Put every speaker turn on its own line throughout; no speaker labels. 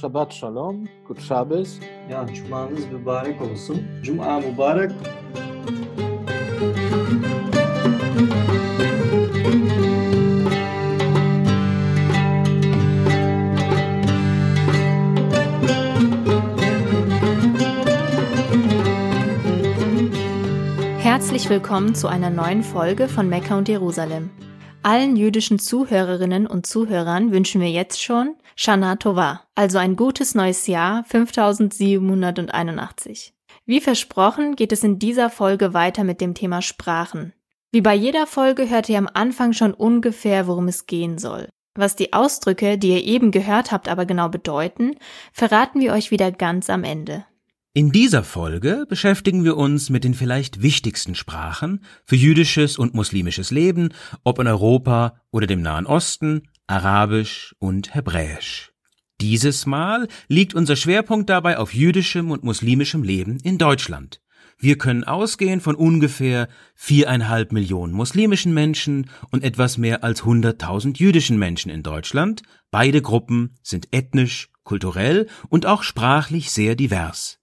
Shabbat Shalom, Good Shabbos.
Ya cumanız mübarek olsun. Cuma mübarek.
Herzlich willkommen zu einer neuen Folge von Mekka und Jerusalem. Allen jüdischen Zuhörerinnen und Zuhörern wünschen wir jetzt schon Shana Tova, also ein gutes neues Jahr 5781. Wie versprochen geht es in dieser Folge weiter mit dem Thema Sprachen. Wie bei jeder Folge hört ihr am Anfang schon ungefähr, worum es gehen soll. Was die Ausdrücke, die ihr eben gehört habt, aber genau bedeuten, verraten wir euch wieder ganz am Ende.
In dieser Folge beschäftigen wir uns mit den vielleicht wichtigsten Sprachen für jüdisches und muslimisches Leben, ob in Europa oder dem Nahen Osten, Arabisch und Hebräisch. Dieses Mal liegt unser Schwerpunkt dabei auf jüdischem und muslimischem Leben in Deutschland. Wir können ausgehen von ungefähr viereinhalb Millionen muslimischen Menschen und etwas mehr als hunderttausend jüdischen Menschen in Deutschland. Beide Gruppen sind ethnisch, kulturell und auch sprachlich sehr divers.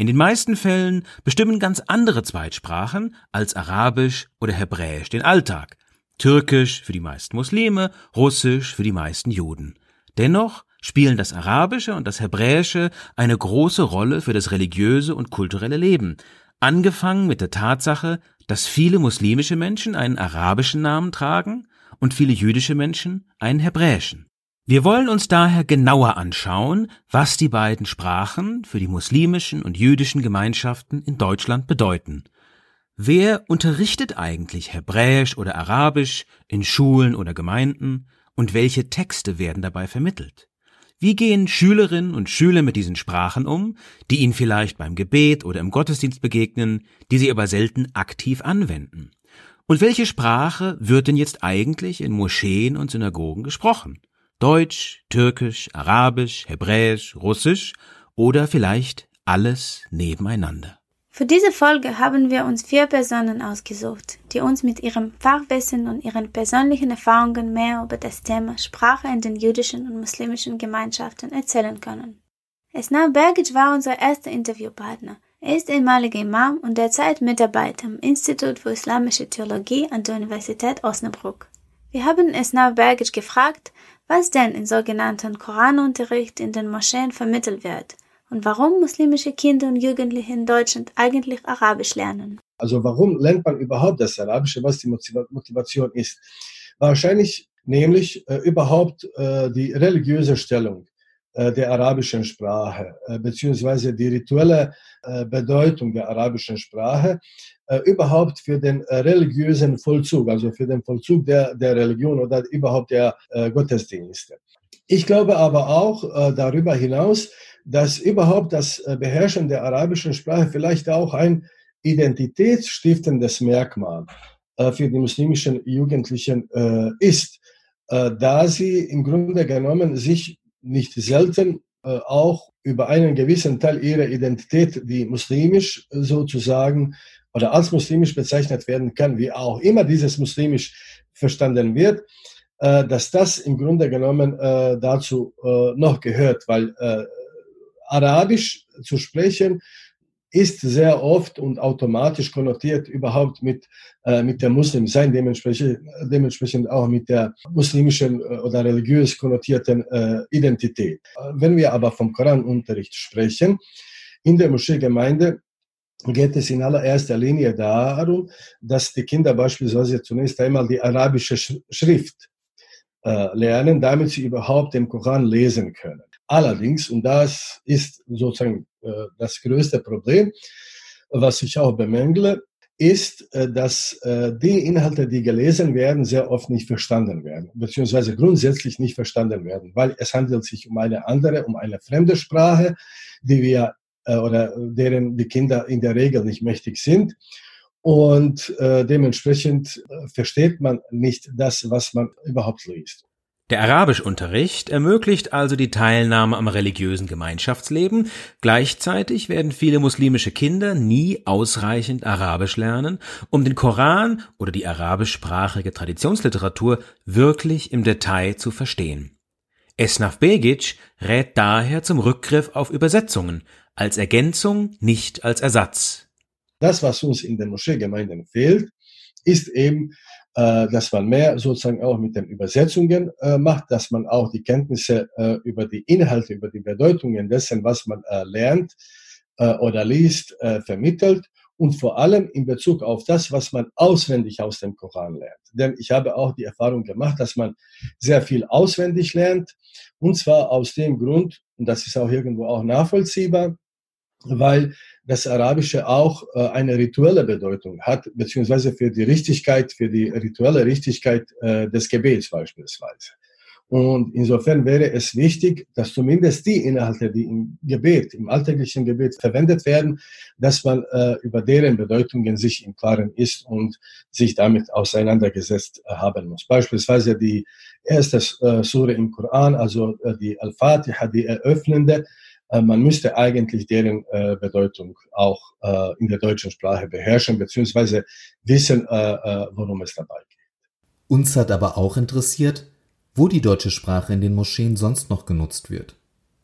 In den meisten Fällen bestimmen ganz andere Zweitsprachen als Arabisch oder Hebräisch den Alltag, Türkisch für die meisten Muslime, Russisch für die meisten Juden. Dennoch spielen das Arabische und das Hebräische eine große Rolle für das religiöse und kulturelle Leben, angefangen mit der Tatsache, dass viele muslimische Menschen einen arabischen Namen tragen und viele jüdische Menschen einen hebräischen. Wir wollen uns daher genauer anschauen, was die beiden Sprachen für die muslimischen und jüdischen Gemeinschaften in Deutschland bedeuten Wer unterrichtet eigentlich Hebräisch oder Arabisch in Schulen oder Gemeinden und welche Texte werden dabei vermittelt? Wie gehen Schülerinnen und Schüler mit diesen Sprachen um, die ihnen vielleicht beim Gebet oder im Gottesdienst begegnen, die sie aber selten aktiv anwenden? Und welche Sprache wird denn jetzt eigentlich in Moscheen und Synagogen gesprochen? Deutsch, Türkisch, Arabisch, Hebräisch, Russisch oder vielleicht alles nebeneinander?
Für diese Folge haben wir uns vier Personen ausgesucht, die uns mit ihrem Fachwissen und ihren persönlichen Erfahrungen mehr über das Thema Sprache in den jüdischen und muslimischen Gemeinschaften erzählen können. Esna Bergic war unser erster Interviewpartner. Er ist ehemaliger Imam und derzeit Mitarbeiter am Institut für Islamische Theologie an der Universität Osnabrück. Wir haben Esna Bergic gefragt, was denn in sogenannten Koranunterricht in den Moscheen vermittelt wird und warum muslimische Kinder und Jugendliche in Deutschland eigentlich Arabisch lernen.
Also warum lernt man überhaupt das Arabische, was die Motivation ist? Wahrscheinlich nämlich äh, überhaupt äh, die religiöse Stellung der arabischen Sprache, äh, beziehungsweise die rituelle äh, Bedeutung der arabischen Sprache, äh, überhaupt für den religiösen Vollzug, also für den Vollzug der, der Religion oder überhaupt der Gottesdienste. Ich glaube aber auch darüber hinaus, dass überhaupt das äh, Beherrschen der arabischen Sprache vielleicht auch ein identitätsstiftendes Merkmal äh, für die muslimischen Jugendlichen äh, ist, da sie im Grunde genommen sich nicht selten auch über einen gewissen Teil ihrer Identität, die muslimisch sozusagen oder als muslimisch bezeichnet werden kann, wie auch immer dieses muslimisch verstanden wird, dass das im Grunde genommen dazu noch gehört, weil Arabisch zu sprechen ist sehr oft und automatisch konnotiert überhaupt mit, äh, mit der Muslimsein, dementsprechend, dementsprechend auch mit der muslimischen äh, oder religiös konnotierten äh, Identität. Wenn wir aber vom Koranunterricht sprechen, in der Moscheegemeinde geht es in allererster Linie darum, dass die Kinder beispielsweise zunächst einmal die arabische Schrift äh, lernen, damit sie überhaupt den Koran lesen können. Allerdings, und das ist sozusagen äh, das größte Problem, was ich auch bemängle, ist, äh, dass äh, die Inhalte, die gelesen werden, sehr oft nicht verstanden werden, beziehungsweise grundsätzlich nicht verstanden werden, weil es handelt sich um eine andere, um eine fremde Sprache, die wir oder deren die Kinder in der Regel nicht mächtig sind. Und dementsprechend versteht man nicht das, was man überhaupt liest.
Der Arabischunterricht ermöglicht also die Teilnahme am religiösen Gemeinschaftsleben, gleichzeitig werden viele muslimische Kinder nie ausreichend Arabisch lernen, um den Koran oder die arabischsprachige Traditionsliteratur wirklich im Detail zu verstehen. Esnaf Begic rät daher zum Rückgriff auf Übersetzungen, als Ergänzung, nicht als Ersatz.
Das, was uns in den Moscheegemeinden fehlt, ist eben, äh, dass man mehr sozusagen auch mit den Übersetzungen äh, macht, dass man auch die Kenntnisse äh, über die Inhalte, über die Bedeutungen dessen, was man äh, lernt äh, oder liest, äh, vermittelt und vor allem in Bezug auf das, was man auswendig aus dem Koran lernt. Denn ich habe auch die Erfahrung gemacht, dass man sehr viel auswendig lernt und zwar aus dem Grund, und das ist auch irgendwo auch nachvollziehbar, weil das Arabische auch äh, eine rituelle Bedeutung hat, beziehungsweise für die Richtigkeit, für die rituelle Richtigkeit äh, des Gebets beispielsweise. Und insofern wäre es wichtig, dass zumindest die Inhalte, die im Gebet, im alltäglichen Gebet verwendet werden, dass man äh, über deren Bedeutungen sich im Klaren ist und sich damit auseinandergesetzt äh, haben muss. Beispielsweise die erste äh, Sure im Koran, also äh, die Al-Fatiha, die eröffnende, man müsste eigentlich deren äh, Bedeutung auch äh, in der deutschen Sprache beherrschen, beziehungsweise wissen, äh, äh, worum es dabei geht.
Uns hat aber auch interessiert, wo die deutsche Sprache in den Moscheen sonst noch genutzt wird.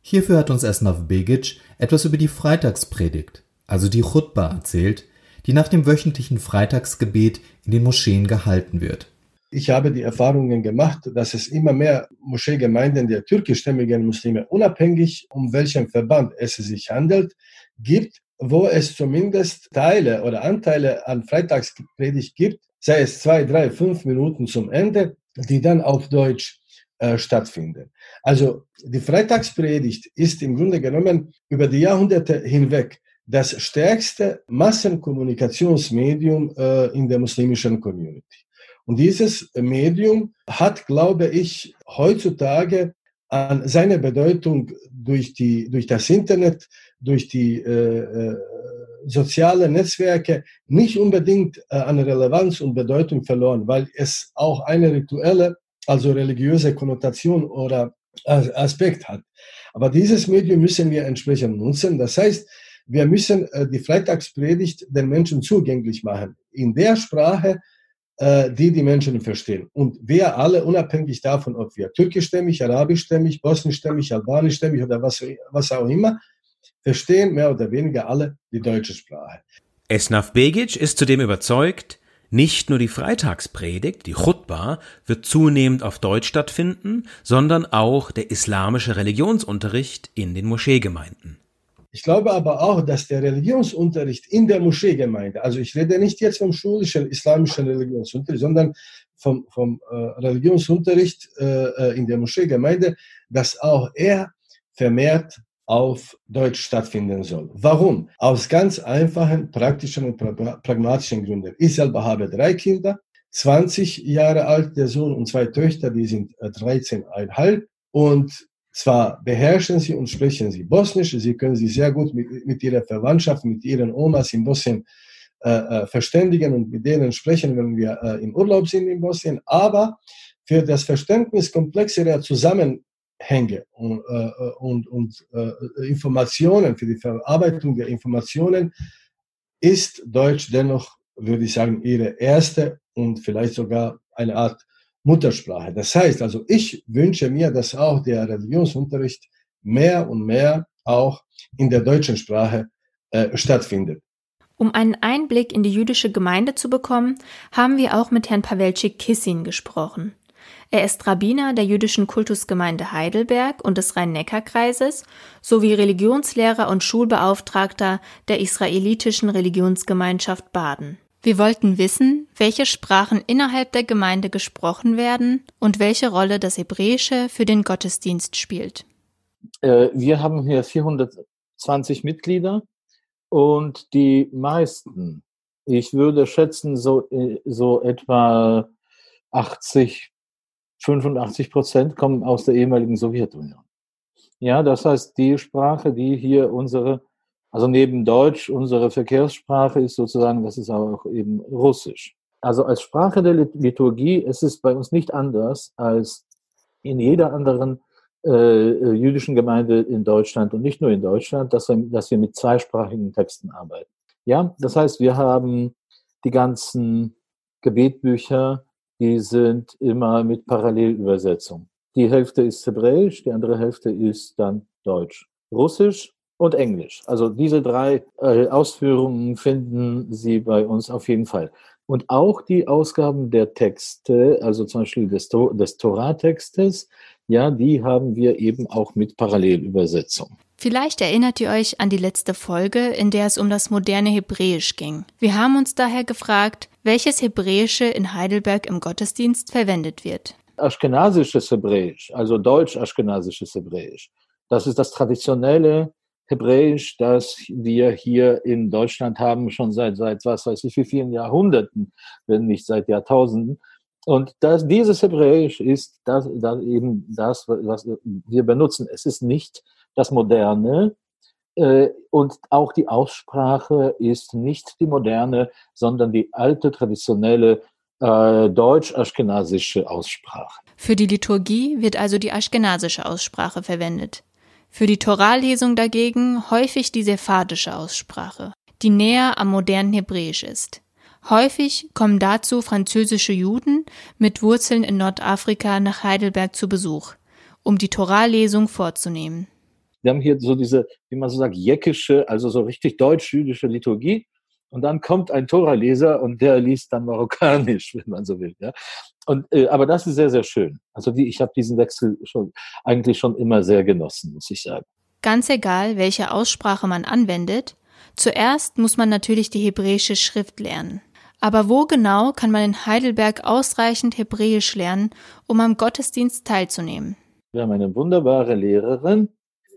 Hierfür hat uns Esnaf Begic etwas über die Freitagspredigt, also die Chutba, erzählt, die nach dem wöchentlichen Freitagsgebet in den Moscheen gehalten wird.
Ich habe die Erfahrungen gemacht, dass es immer mehr Moscheegemeinden der türkischstämmigen Muslime, unabhängig um welchen Verband es sich handelt, gibt, wo es zumindest Teile oder Anteile an Freitagspredigt gibt, sei es zwei, drei, fünf Minuten zum Ende, die dann auf Deutsch äh, stattfinden. Also die Freitagspredigt ist im Grunde genommen über die Jahrhunderte hinweg das stärkste Massenkommunikationsmedium äh, in der muslimischen Community. Und dieses Medium hat, glaube ich, heutzutage an seine Bedeutung durch, die, durch das Internet, durch die äh, äh sozialen Netzwerke nicht unbedingt äh, an Relevanz und Bedeutung verloren, weil es auch eine rituelle, also religiöse Konnotation oder Aspekt hat. Aber dieses Medium müssen wir entsprechend nutzen. Das heißt, wir müssen äh, die Freitagspredigt den Menschen zugänglich machen. In der Sprache, die die Menschen verstehen. Und wir alle, unabhängig davon, ob wir türkischstämmig, arabischstämmig, bosnischstämmig, albanischstämmig oder was, was auch immer, verstehen mehr oder weniger alle die deutsche Sprache.
Esnaf Begic ist zudem überzeugt, nicht nur die Freitagspredigt, die Chutba, wird zunehmend auf Deutsch stattfinden, sondern auch der islamische Religionsunterricht in den Moscheegemeinden.
Ich glaube aber auch, dass der Religionsunterricht in der Moscheegemeinde, also ich rede nicht jetzt vom schulischen islamischen Religionsunterricht, sondern vom, vom äh, Religionsunterricht äh, äh in der Moscheegemeinde, dass auch er vermehrt auf Deutsch stattfinden soll. Warum? Aus ganz einfachen, praktischen und pragmatischen Gründen. Ich selber habe drei Kinder, 20 Jahre alt der Sohn und zwei Töchter, die sind 13,5 und zwar beherrschen sie und sprechen sie Bosnisch, sie können sich sehr gut mit, mit ihrer Verwandtschaft, mit ihren Omas in Bosnien äh, äh, verständigen und mit denen sprechen, wenn wir äh, im Urlaub sind in Bosnien. Aber für das Verständnis komplexerer Zusammenhänge und, äh, und, und äh, Informationen, für die Verarbeitung der Informationen ist Deutsch dennoch, würde ich sagen, ihre erste und vielleicht sogar eine Art Muttersprache. Das heißt also, ich wünsche mir, dass auch der Religionsunterricht mehr und mehr auch in der deutschen Sprache äh, stattfindet.
Um einen Einblick in die jüdische Gemeinde zu bekommen, haben wir auch mit Herrn Pawelczyk Kissin gesprochen. Er ist Rabbiner der jüdischen Kultusgemeinde Heidelberg und des Rhein-Neckar-Kreises sowie Religionslehrer und Schulbeauftragter der israelitischen Religionsgemeinschaft Baden. Wir wollten wissen, welche Sprachen innerhalb der Gemeinde gesprochen werden und welche Rolle das Hebräische für den Gottesdienst spielt.
Äh, wir haben hier 420 Mitglieder und die meisten, ich würde schätzen, so, äh, so etwa 80, 85 Prozent kommen aus der ehemaligen Sowjetunion. Ja, das heißt, die Sprache, die hier unsere also neben Deutsch, unsere Verkehrssprache ist sozusagen, das ist auch eben Russisch. Also als Sprache der Liturgie ist es bei uns nicht anders als in jeder anderen äh, jüdischen Gemeinde in Deutschland und nicht nur in Deutschland, dass wir, dass wir mit zweisprachigen Texten arbeiten. Ja, das heißt, wir haben die ganzen Gebetbücher, die sind immer mit Parallelübersetzung. Die Hälfte ist Hebräisch, die andere Hälfte ist dann Deutsch, Russisch und Englisch. Also diese drei äh, Ausführungen finden Sie bei uns auf jeden Fall. Und auch die Ausgaben der Texte, also zum Beispiel des, des Torah-Textes, ja, die haben wir eben auch mit Parallelübersetzung.
Vielleicht erinnert ihr euch an die letzte Folge, in der es um das moderne Hebräisch ging. Wir haben uns daher gefragt, welches Hebräische in Heidelberg im Gottesdienst verwendet wird.
Aschkenasisches Hebräisch, also deutsch-aschkenasisches Hebräisch. Das ist das traditionelle Hebräisch, das wir hier in Deutschland haben, schon seit, seit was weiß ich wie vielen Jahrhunderten, wenn nicht seit Jahrtausenden. Und das, dieses Hebräisch ist das, das eben das, was wir benutzen. Es ist nicht das Moderne. Äh, und auch die Aussprache ist nicht die moderne, sondern die alte, traditionelle äh, deutsch-aschkenasische Aussprache.
Für die Liturgie wird also die aschkenasische Aussprache verwendet. Für die Torallesung dagegen häufig die sephardische Aussprache, die näher am modernen Hebräisch ist. Häufig kommen dazu französische Juden mit Wurzeln in Nordafrika nach Heidelberg zu Besuch, um die Torallesung vorzunehmen.
Wir haben hier so diese, wie man so sagt, jäckische, also so richtig deutsch-jüdische Liturgie. Und dann kommt ein Toraleser und der liest dann marokkanisch, wenn man so will. Ja? Und, äh, aber das ist sehr, sehr schön. Also die, ich habe diesen Wechsel schon eigentlich schon immer sehr genossen, muss ich sagen.
Ganz egal, welche Aussprache man anwendet, zuerst muss man natürlich die hebräische Schrift lernen. Aber wo genau kann man in Heidelberg ausreichend Hebräisch lernen, um am Gottesdienst teilzunehmen?
Wir haben eine wunderbare Lehrerin,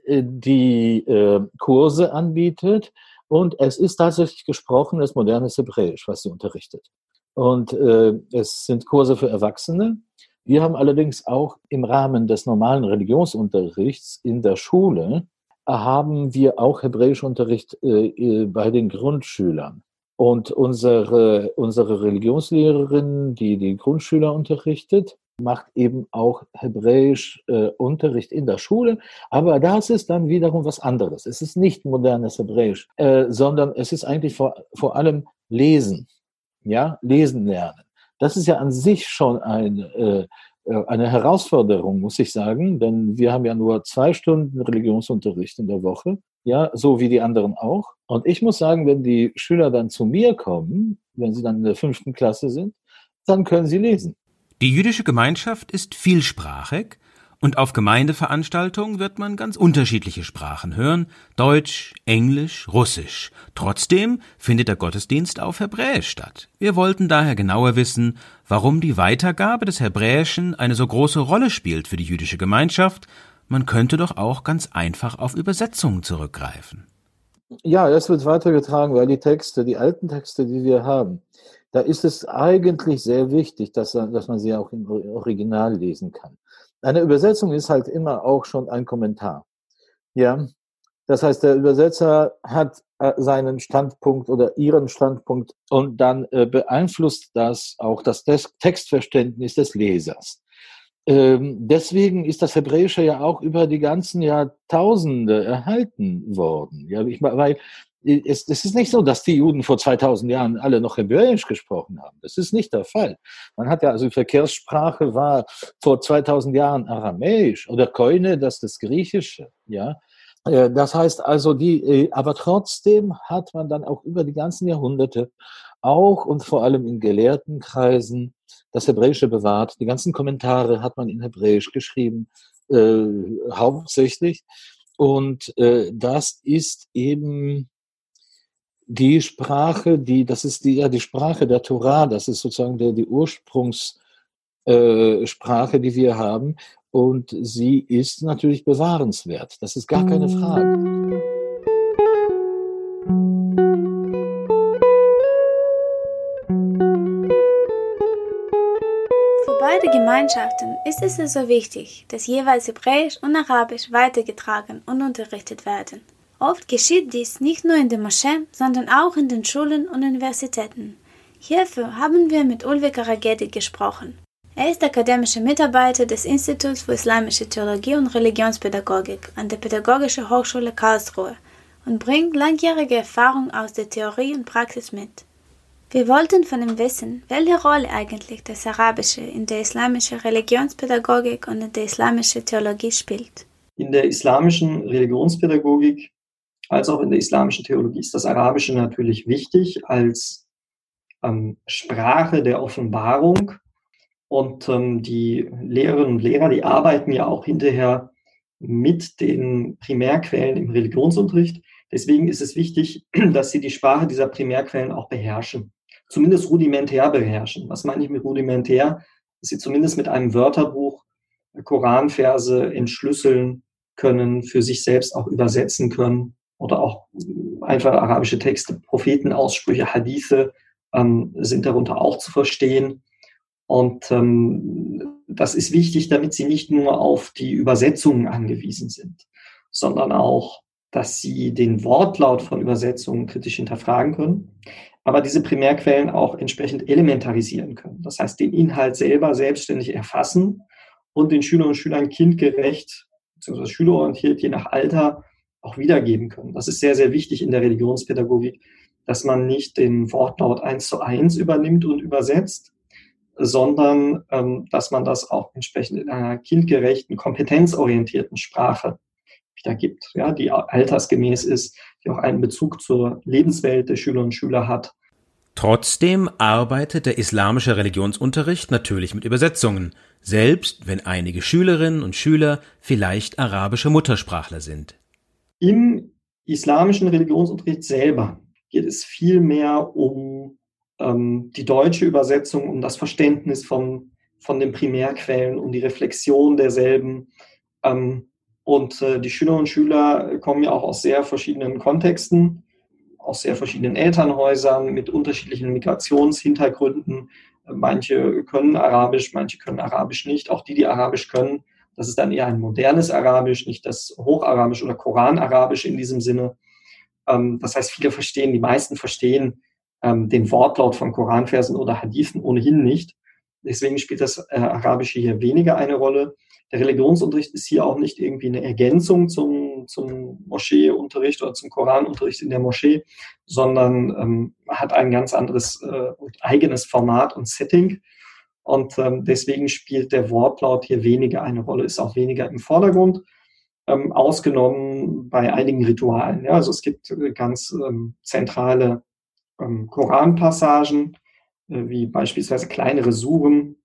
äh, die äh, Kurse anbietet. Und es ist tatsächlich gesprochenes modernes Hebräisch, was sie unterrichtet. Und äh, es sind Kurse für Erwachsene. Wir haben allerdings auch im Rahmen des normalen Religionsunterrichts in der Schule, haben wir auch Hebräischunterricht äh, äh bei den Grundschülern. Und unsere, unsere Religionslehrerin, die die Grundschüler unterrichtet, macht eben auch Hebräisch äh, Unterricht in der Schule. Aber das ist dann wiederum was anderes. Es ist nicht modernes Hebräisch, äh, sondern es ist eigentlich vor, vor allem Lesen. Ja, Lesen lernen. Das ist ja an sich schon ein, äh, äh, eine Herausforderung, muss ich sagen, denn wir haben ja nur zwei Stunden Religionsunterricht in der Woche, ja, so wie die anderen auch. Und ich muss sagen, wenn die Schüler dann zu mir kommen, wenn sie dann in der fünften Klasse sind, dann können sie lesen.
Die jüdische Gemeinschaft ist vielsprachig und auf Gemeindeveranstaltungen wird man ganz unterschiedliche Sprachen hören, Deutsch, Englisch, Russisch. Trotzdem findet der Gottesdienst auf Hebräisch statt. Wir wollten daher genauer wissen, warum die Weitergabe des Hebräischen eine so große Rolle spielt für die jüdische Gemeinschaft. Man könnte doch auch ganz einfach auf Übersetzungen zurückgreifen.
Ja, es wird weitergetragen, weil die Texte, die alten Texte, die wir haben, da ist es eigentlich sehr wichtig, dass, dass man sie auch im Original lesen kann. Eine Übersetzung ist halt immer auch schon ein Kommentar. Ja, das heißt, der Übersetzer hat äh, seinen Standpunkt oder ihren Standpunkt und dann äh, beeinflusst das auch das Textverständnis des Lesers. Ähm, deswegen ist das Hebräische ja auch über die ganzen Jahrtausende erhalten worden. Ja, weil es, es ist nicht so, dass die Juden vor 2000 Jahren alle noch Hebräisch gesprochen haben. Das ist nicht der Fall. Man hat ja, also Verkehrssprache war vor 2000 Jahren Aramäisch oder Koine, das ist das Griechische, ja. Äh, das heißt also, die, äh, aber trotzdem hat man dann auch über die ganzen Jahrhunderte auch und vor allem in gelehrten Kreisen das Hebräische bewahrt. Die ganzen Kommentare hat man in Hebräisch geschrieben, äh, hauptsächlich. Und äh, das ist eben die Sprache, die, das ist die, ja, die Sprache der Torah, das ist sozusagen der, die Ursprungssprache, äh, die wir haben. Und sie ist natürlich bewahrenswert. Das ist gar keine Frage.
Für beide Gemeinschaften ist es so wichtig, dass jeweils Hebräisch und Arabisch weitergetragen und unterrichtet werden. Oft geschieht dies nicht nur in den Moscheen, sondern auch in den Schulen und Universitäten. Hierfür haben wir mit Ulve Karagedi gesprochen. Er ist akademischer Mitarbeiter des Instituts für Islamische Theologie und Religionspädagogik an der Pädagogischen Hochschule Karlsruhe und bringt langjährige Erfahrung aus der Theorie und Praxis mit. Wir wollten von ihm wissen, welche Rolle eigentlich das Arabische in der islamischen Religionspädagogik und in der islamischen Theologie spielt.
In der islamischen Religionspädagogik als auch in der islamischen Theologie ist das Arabische natürlich wichtig als ähm, Sprache der Offenbarung. Und ähm, die Lehrerinnen und Lehrer, die arbeiten ja auch hinterher mit den Primärquellen im Religionsunterricht. Deswegen ist es wichtig, dass sie die Sprache dieser Primärquellen auch beherrschen zumindest rudimentär beherrschen. Was meine ich mit rudimentär? Dass sie zumindest mit einem Wörterbuch Koranverse entschlüsseln können, für sich selbst auch übersetzen können oder auch einfach arabische Texte, Prophetenaussprüche, Hadithe ähm, sind darunter auch zu verstehen. Und ähm, das ist wichtig, damit sie nicht nur auf die Übersetzungen angewiesen sind, sondern auch, dass sie den Wortlaut von Übersetzungen kritisch hinterfragen können, aber diese Primärquellen auch entsprechend elementarisieren können. Das heißt, den Inhalt selber selbstständig erfassen und den Schülerinnen und Schülern kindgerecht bzw. schülerorientiert je nach Alter auch wiedergeben können. Das ist sehr, sehr wichtig in der Religionspädagogik, dass man nicht den Wortlaut eins zu eins übernimmt und übersetzt, sondern ähm, dass man das auch entsprechend in einer kindgerechten, kompetenzorientierten Sprache wieder gibt, ja, die altersgemäß ist, die auch einen Bezug zur Lebenswelt der Schülerinnen und Schüler hat
Trotzdem arbeitet der islamische Religionsunterricht natürlich mit Übersetzungen, selbst wenn einige Schülerinnen und Schüler vielleicht arabische Muttersprachler sind.
Im islamischen Religionsunterricht selber geht es vielmehr um ähm, die deutsche Übersetzung, um das Verständnis von, von den Primärquellen, um die Reflexion derselben. Ähm, und äh, die Schülerinnen und Schüler kommen ja auch aus sehr verschiedenen Kontexten aus sehr verschiedenen Elternhäusern mit unterschiedlichen Migrationshintergründen. Manche können Arabisch, manche können Arabisch nicht. Auch die, die Arabisch können, das ist dann eher ein modernes Arabisch, nicht das Hocharabisch oder Koranarabisch in diesem Sinne. Ähm, das heißt, viele verstehen, die meisten verstehen ähm, den Wortlaut von Koranversen oder Hadithen ohnehin nicht. Deswegen spielt das äh, Arabische hier weniger eine Rolle. Der Religionsunterricht ist hier auch nicht irgendwie eine Ergänzung zum, zum Moscheeunterricht oder zum Koranunterricht in der Moschee, sondern ähm, hat ein ganz anderes äh, eigenes Format und Setting. Und ähm, deswegen spielt der Wortlaut hier weniger eine Rolle, ist auch weniger im Vordergrund, ähm, ausgenommen bei einigen Ritualen. Ja, also es gibt äh, ganz ähm, zentrale ähm, Koranpassagen, äh, wie beispielsweise kleinere Suren,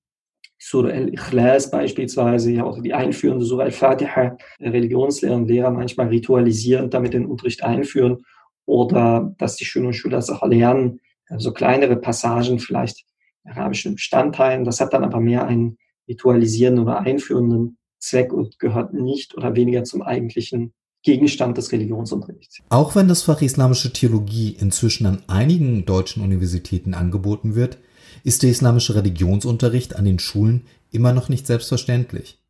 Surah al-Ikhlas beispielsweise, ja auch die einführende Surah al-Fatiha, Religionslehrer und Lehrer manchmal ritualisierend damit den Unterricht einführen oder dass die Schüler und Schüler das auch lernen, so also kleinere Passagen vielleicht arabischen Bestandteilen. Das hat dann aber mehr einen ritualisierenden oder einführenden Zweck und gehört nicht oder weniger zum eigentlichen Gegenstand des Religionsunterrichts.
Auch wenn das Fach Islamische Theologie inzwischen an einigen deutschen Universitäten angeboten wird, ist der islamische Religionsunterricht an den Schulen immer noch nicht selbstverständlich.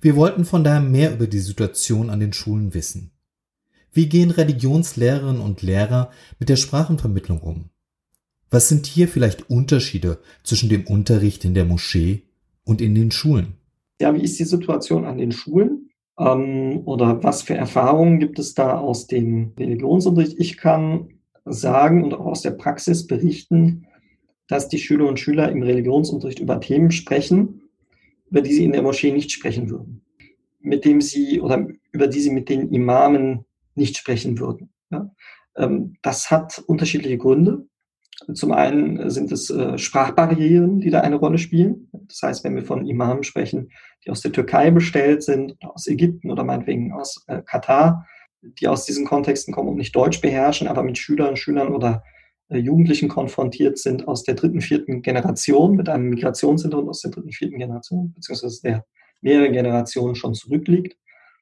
Wir wollten von daher mehr über die Situation an den Schulen wissen. Wie gehen Religionslehrerinnen und Lehrer mit der Sprachenvermittlung um? Was sind hier vielleicht Unterschiede zwischen dem Unterricht in der Moschee und in den Schulen?
Ja, wie ist die Situation an den Schulen? Ähm, oder was für Erfahrungen gibt es da aus dem Religionsunterricht? Ich kann sagen und auch aus der Praxis berichten, dass die Schüler und Schüler im Religionsunterricht über Themen sprechen, über die sie in der Moschee nicht sprechen würden, mit dem sie oder über die sie mit den Imamen nicht sprechen würden. Ja? Ähm, das hat unterschiedliche Gründe. Zum einen sind es äh, Sprachbarrieren, die da eine Rolle spielen. Das heißt, wenn wir von Imamen sprechen, die aus der Türkei bestellt sind, aus Ägypten oder meinetwegen aus äh, Katar, die aus diesen Kontexten kommen und nicht Deutsch beherrschen, aber mit Schülern, Schülern oder äh, Jugendlichen konfrontiert sind aus der dritten, vierten Generation, mit einem Migrationshintergrund aus der dritten, vierten Generation, beziehungsweise der mehrere Generationen schon zurückliegt,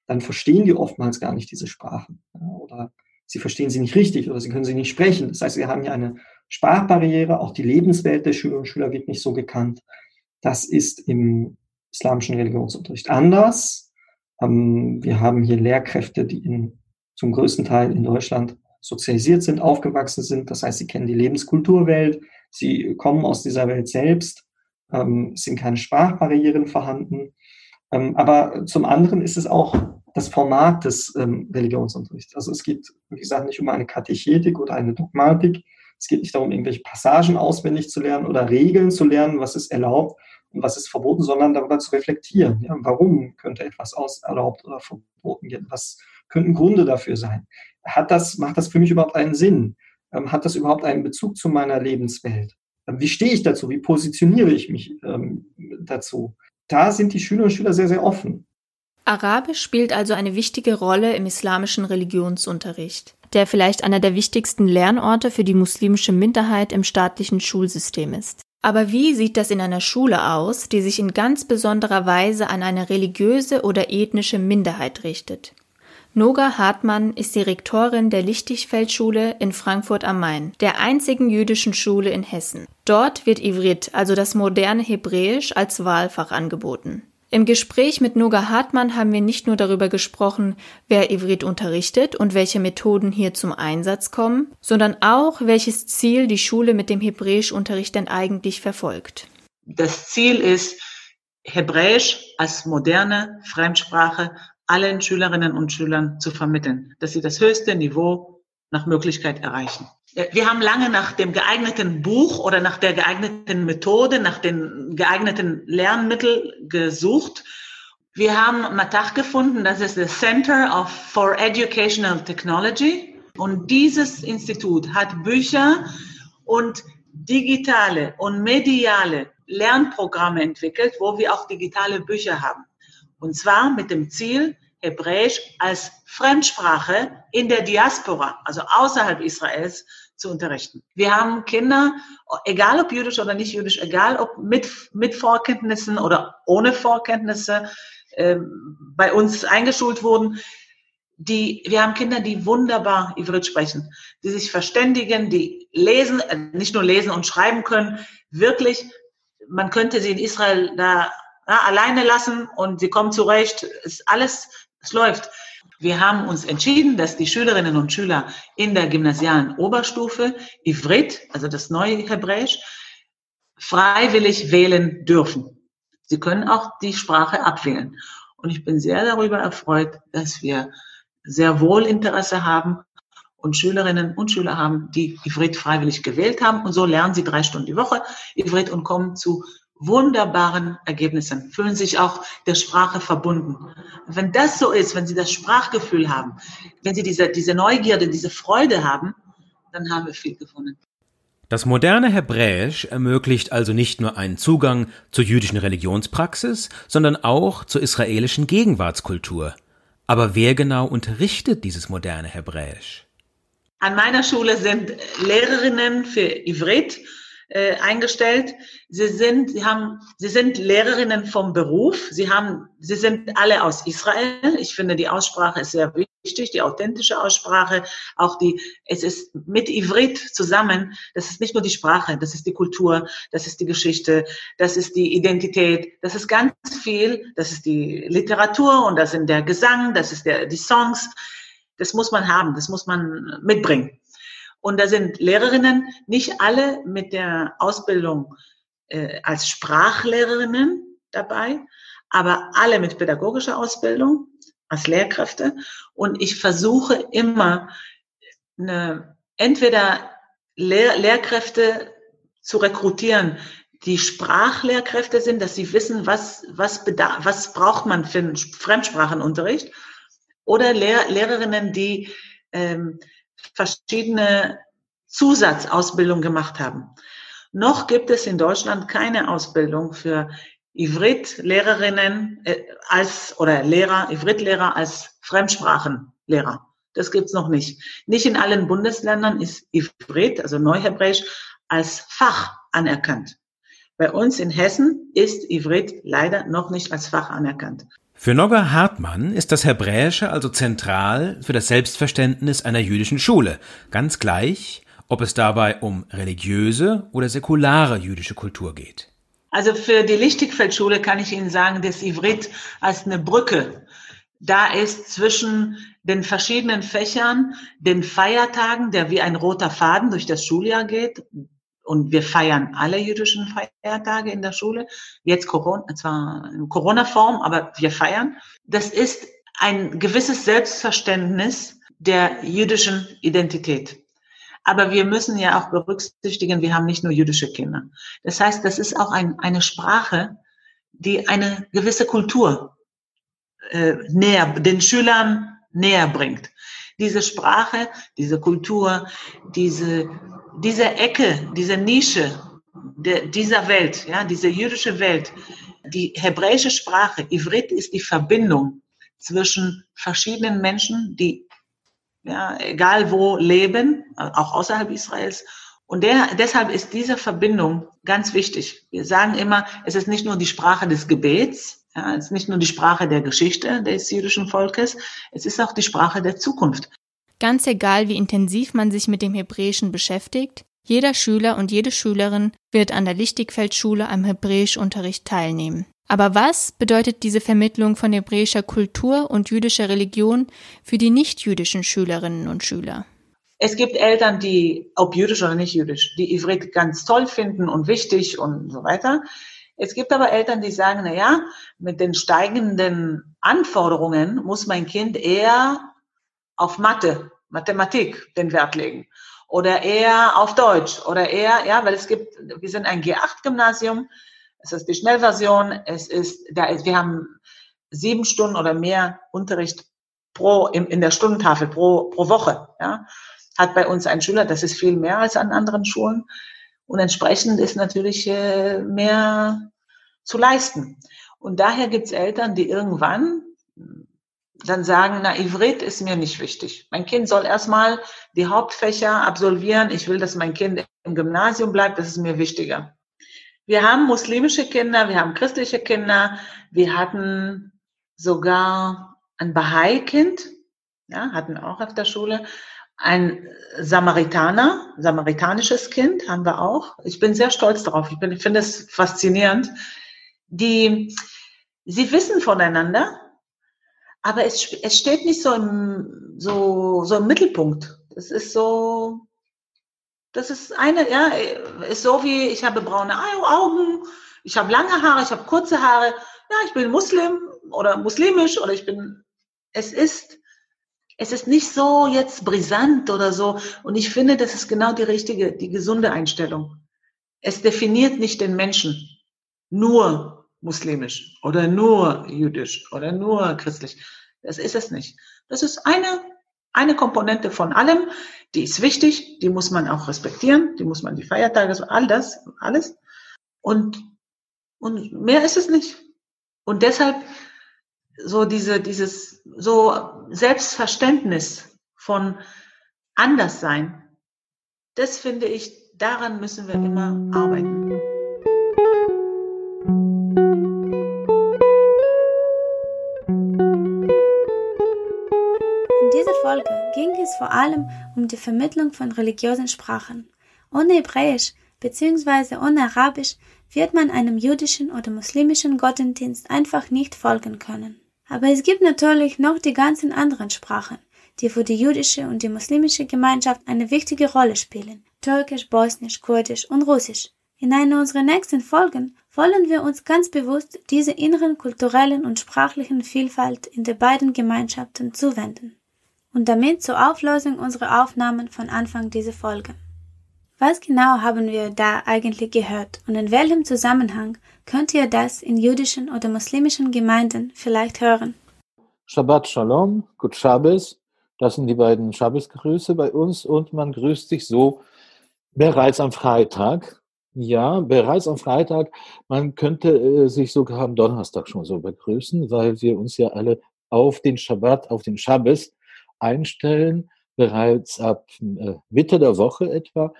dann verstehen die oftmals gar nicht diese Sprachen. oder sie verstehen sie nicht richtig oder sie können sie nicht sprechen. Das heißt, wir haben hier eine Sprachbarriere, auch die Lebenswelt der Schüler und Schüler wird nicht so gekannt. Das ist im islamischen Religionsunterricht anders. Ähm, wir haben hier Lehrkräfte, die in, zum größten Teil in Deutschland sozialisiert sind, aufgewachsen sind. Das heißt, sie kennen die Lebenskulturwelt, sie kommen aus dieser Welt selbst, ähm, sind keine Sprachbarrieren vorhanden. Ähm, aber zum anderen ist es auch das Format des ähm, Religionsunterrichts. Also es geht, wie gesagt, nicht um eine Katechetik oder eine Dogmatik, Es geht nicht darum, irgendwelche Passagen auswendig zu lernen oder Regeln zu lernen, was ist erlaubt und was ist verboten, sondern darüber zu reflektieren. Ja, warum könnte etwas aus erlaubt oder verboten werden? Was könnten Gründe dafür sein? Hat das, macht das für mich überhaupt einen Sinn? Ähm, hat das überhaupt einen Bezug zu meiner Lebenswelt? Ähm, wie stehe ich dazu? Wie positioniere ich mich ähm, dazu? Da sind die Schüler und Schüler sehr, sehr offen.
Arabisch spielt also eine wichtige Rolle im islamischen Religionsunterricht, der vielleicht einer der wichtigsten Lernorte für die muslimische Minderheit im staatlichen Schulsystem ist. Aber wie sieht das in einer Schule aus, die sich in ganz besonderer Weise an eine religiöse oder ethnische Minderheit richtet? Noga Hartmann ist Direktorin der Lichtigfeldschule in Frankfurt am Main, der einzigen jüdischen Schule in Hessen. Dort wird Ivrit, also das moderne Hebräisch, als Wahlfach angeboten. Im Gespräch mit Noga Hartmann haben wir nicht nur darüber gesprochen, wer Ivrit unterrichtet und welche Methoden hier zum Einsatz kommen, sondern auch, welches Ziel die Schule mit dem Hebräischunterricht denn eigentlich verfolgt.
Das Ziel ist, Hebräisch als moderne Fremdsprache allen Schülerinnen und Schülern zu vermitteln, dass sie das höchste Niveau nach Möglichkeit erreichen. Äh, wir haben lange nach dem geeigneten Buch oder nach der geeigneten Methode, nach den geeigneten Lernmitteln gesucht. Wir haben Matach gefunden, das ist das Center of, for Educational Technology. Und dieses Institut hat Bücher und digitale und mediale Lernprogramme entwickelt, wo wir auch digitale Bücher haben. Und zwar mit dem Ziel, Hebräisch als Fremdsprache in der Diaspora, also außerhalb Israels, zu unterrichten. Wir haben Kinder, egal ob jüdisch oder nicht jüdisch, egal ob mit, mit Vorkenntnissen oder ohne Vorkenntnisse äh, bei uns eingeschult wurden. Die, wir haben Kinder, die wunderbar Ivrit sprechen, die sich verständigen, die lesen, äh, nicht nur lesen und schreiben können, wirklich, man könnte sie in Israel da ja, alleine lassen und sie kommen zurecht, ist alles, es läuft. Wir haben uns entschieden, dass die Schülerinnen und Schüler in der gymnasialen Oberstufe Ivrit, also das neue Hebräisch, freiwillig wählen dürfen. Sie können auch die Sprache abwählen. Und ich bin sehr darüber erfreut, dass wir sehr wohl Interesse haben und Schülerinnen und Schüler haben, die Ivrit freiwillig gewählt haben. Und so lernen sie drei Stunden die Woche Ivrit und kommen zu wunderbaren Ergebnissen, fühlen sich auch der Sprache verbunden. Wenn das so ist, wenn Sie das Sprachgefühl haben, wenn Sie diese, diese Neugierde, diese Freude haben, dann haben wir viel gewonnen.
Das moderne Hebräisch ermöglicht also nicht nur einen Zugang zur jüdischen Religionspraxis, sondern auch zur israelischen Gegenwartskultur. Aber wer genau unterrichtet dieses moderne Hebräisch?
An meiner Schule sind Lehrerinnen für Ivrit äh, eingestellt. Sie sind, sie haben, sie sind Lehrerinnen vom Beruf. Sie haben, sie sind alle aus Israel. Ich finde, die Aussprache ist sehr wichtig, die authentische Aussprache, auch die, es ist mit Ivrit zusammen. Das ist nicht nur die Sprache, das ist die Kultur, das ist die Geschichte, das ist die Identität, das ist ganz viel. Das ist die Literatur und das sind der Gesang, das ist der, die Songs. Das muss man haben, das muss man mitbringen. Und da sind Lehrerinnen nicht alle mit der Ausbildung äh, als Sprachlehrerinnen dabei, aber alle mit pädagogischer Ausbildung als Lehrkräfte. Und ich versuche immer, eine, entweder Lehr Lehrkräfte zu rekrutieren, die Sprachlehrkräfte sind, dass sie wissen, was, was, bedarf, was braucht man für einen Fremdsprachenunterricht, oder Lehr Lehrerinnen, die ähm, verschiedene Zusatzausbildung gemacht haben. Noch gibt es in Deutschland keine Ausbildung für Ivrit-Lehrerinnen äh, als oder Lehrer, Ivrit-Lehrer als Fremdsprachenlehrer. Das gibt's noch nicht. Nicht in allen Bundesländern ist Ivrit, also Neuhebräisch, als Fach anerkannt. Bei uns in Hessen ist Ivrit leider noch nicht als Fach anerkannt.
Für Nogger Hartmann ist das Hebräische also zentral für das Selbstverständnis einer jüdischen Schule, ganz gleich, ob es dabei um religiöse oder säkulare jüdische Kultur geht.
Also für die Lichtigfeldschule kann ich Ihnen sagen, dass Ivrit als eine Brücke da ist zwischen den verschiedenen Fächern, den Feiertagen, der wie ein roter Faden durch das Schuljahr geht, und wir feiern alle jüdischen Feiertage in der Schule. Jetzt Corona, zwar in Corona-Form, aber wir feiern. Das ist ein gewisses Selbstverständnis der jüdischen Identität. Aber wir müssen ja auch berücksichtigen, wir haben nicht nur jüdische Kinder. Das heißt, das ist auch ein, eine Sprache, die eine gewisse Kultur äh, näher, den Schülern näher bringt. Diese Sprache, diese Kultur, diese, diese Ecke, diese Nische de, dieser Welt, ja, diese jüdische Welt, die hebräische Sprache, Ivrit ist die Verbindung zwischen verschiedenen Menschen, die ja, egal wo leben, auch außerhalb Israels. Und der, deshalb ist diese Verbindung ganz wichtig. Wir sagen immer, es ist nicht nur die Sprache des Gebets, ja, es ist nicht nur die Sprache der Geschichte des jüdischen Volkes, es ist auch die Sprache der Zukunft.
Ganz egal, wie intensiv man sich mit dem Hebräischen beschäftigt, jeder Schüler und jede Schülerin wird an der Lichtigfeldschule am Hebräischunterricht teilnehmen. Aber was bedeutet diese Vermittlung von hebräischer Kultur und jüdischer Religion für die nichtjüdischen Schülerinnen und Schüler?
Es gibt Eltern, die, ob jüdisch oder nicht jüdisch, die Ivrit ganz toll finden und wichtig und so weiter. Es gibt aber Eltern, die sagen, na ja, mit den steigenden Anforderungen muss mein Kind eher auf Mathe, Mathematik den Wert legen oder eher auf Deutsch oder eher, ja, weil es gibt, wir sind ein G8-Gymnasium, es ist die Schnellversion. Es ist, da ist, wir haben sieben Stunden oder mehr Unterricht pro, in, in der Stundentafel pro, pro Woche. Ja. Hat bei uns ein Schüler, das ist viel mehr als an anderen Schulen. Und entsprechend ist natürlich äh, mehr zu leisten. Und daher gibt es Eltern, die irgendwann dann sagen, na, Ivrit ist mir nicht wichtig. Mein Kind soll erstmal die Hauptfächer absolvieren. Ich will, dass mein Kind im Gymnasium bleibt. Das ist mir wichtiger. Wir haben muslimische Kinder, wir haben christliche Kinder, wir hatten sogar ein Bahai-Kind, ja, hatten auch auf der Schule. Ein Samaritaner, samaritanisches Kind haben wir auch. Ich bin sehr stolz darauf. Ich, ich finde es faszinierend. Die, sie wissen voneinander, aber es, es steht nicht so im, so, so im Mittelpunkt. Es ist so, das ist eine, ja, ist so wie, ich habe braune Augen, ich habe lange Haare, ich habe kurze Haare, ja, ich bin Muslim oder muslimisch oder ich bin, es ist, es ist nicht so jetzt brisant oder so. Und ich finde, das ist genau die richtige, die gesunde Einstellung. Es definiert nicht den Menschen nur muslimisch oder nur jüdisch oder nur christlich. Das ist es nicht. Das ist eine eine Komponente von allem, die ist wichtig, die muss man auch respektieren, die muss man die Feiertage, all das, alles. Und, und mehr ist es nicht. Und deshalb so diese, dieses, so Selbstverständnis von Anderssein, das finde ich, daran müssen wir immer arbeiten.
Es vor allem um die Vermittlung von religiösen Sprachen. Ohne Hebräisch bzw. ohne Arabisch wird man einem jüdischen oder muslimischen Gottesdienst einfach nicht folgen können. Aber es gibt natürlich noch die ganzen anderen Sprachen, die für die jüdische und die muslimische Gemeinschaft eine wichtige Rolle spielen. Türkisch, Bosnisch, Kurdisch und Russisch. In einer unserer nächsten Folgen wollen wir uns ganz bewusst dieser inneren kulturellen und sprachlichen Vielfalt in den beiden Gemeinschaften zuwenden und damit zur Auflösung unserer Aufnahmen von Anfang dieser Folge. Was genau haben wir da eigentlich gehört und in welchem Zusammenhang könnt ihr das in jüdischen oder muslimischen Gemeinden vielleicht hören?
Shabbat Shalom, Gut Shabbos, das sind die beiden Shabbos-Grüße bei uns und man grüßt sich so bereits am Freitag. Ja, bereits am Freitag. Man könnte äh, sich sogar am Donnerstag schon so begrüßen, weil wir uns ja alle auf den Shabbat, auf den Shabbos einstellen, bereits ab äh, Mitte der Woche etwa.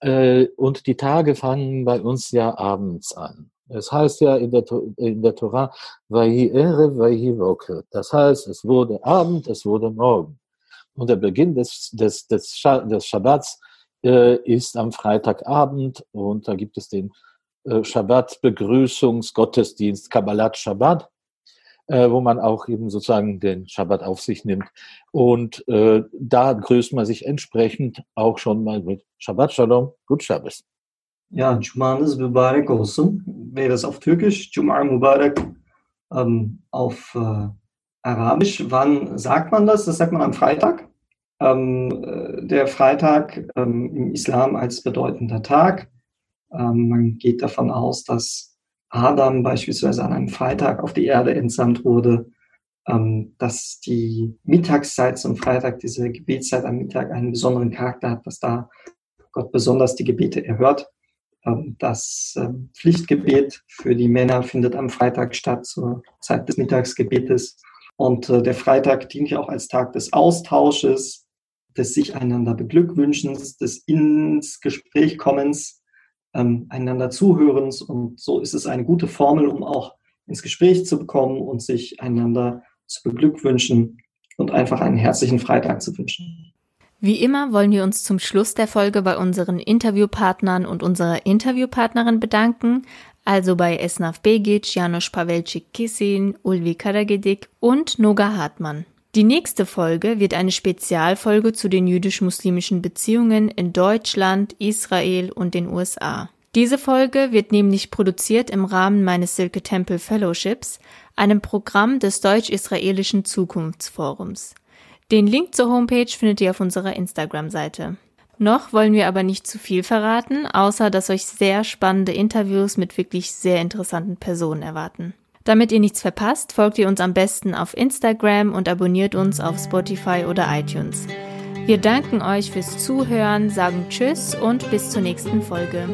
Äh, und die Tage fangen bei uns ja abends an. Es heißt ja in der, in der Torah, Vahi Erev, Vahi Woke. Das heißt, es wurde Abend, es wurde Morgen. Und der Beginn des, des, des, des Schabbats äh, ist am Freitagabend und da gibt es den äh, Shabbat-Begrüßungsgottesdienst Kabbalat Shabbat äh, wo man auch eben sozusagen den Schabbat auf sich nimmt. Und äh, da grüßt man sich entsprechend auch schon mal mit Shabbat Shalom, Gut Shabbos.
Ja, Cumanız mübarek olsun. Wäre es auf Türkisch, Cuma Mubarak ähm, auf äh, Arabisch. Wann sagt man das? Das sagt man am Freitag? ähm, äh, der Freitag ähm, im Islam als bedeutender Tag. Ähm, man geht davon aus, dass Adam beispielsweise an einem Freitag auf die Erde entsandt wurde, ähm, dass die Mittagszeit zum Freitag, diese Gebetszeit am Mittag einen besonderen Charakter hat, dass da Gott besonders die Gebete erhört. Ähm, das ähm, Pflichtgebet für die Männer findet am Freitag statt, zur Zeit des Mittagsgebetes. Und äh, der Freitag dient ja auch als Tag des Austausches, des sich einander beglückwünschens, des ins Gespräch kommens, ähm, einander zuhörens. Und so ist es eine gute Formel, um auch ins Gespräch zu bekommen und sich einander zu beglückwünschen und einfach einen herzlichen Freitag zu wünschen.
Wie immer wollen wir uns zum Schluss der Folge bei unseren Interviewpartnern und unserer Interviewpartnerin bedanken, also bei Esnaf Begic, Janusz Pawelczyk-Kissin, Ulvi Karagedik und Noga Hartmann. Die nächste Folge wird eine Spezialfolge zu den jüdisch-muslimischen Beziehungen in Deutschland, Israel und den USA. Diese Folge wird nämlich produziert im Rahmen meines Silke Temple Fellowships, einem Programm des Deutsch-Israelischen Zukunftsforums. Den Link zur Homepage findet ihr auf unserer Instagram-Seite. Noch wollen wir aber nicht zu viel verraten, außer dass euch sehr spannende Interviews mit wirklich sehr interessanten Personen erwarten. Damit ihr nichts verpasst, folgt ihr uns am besten auf Instagram und abonniert uns auf Spotify oder iTunes. Wir danken euch fürs Zuhören, sagen Tschüss und bis zur nächsten Folge.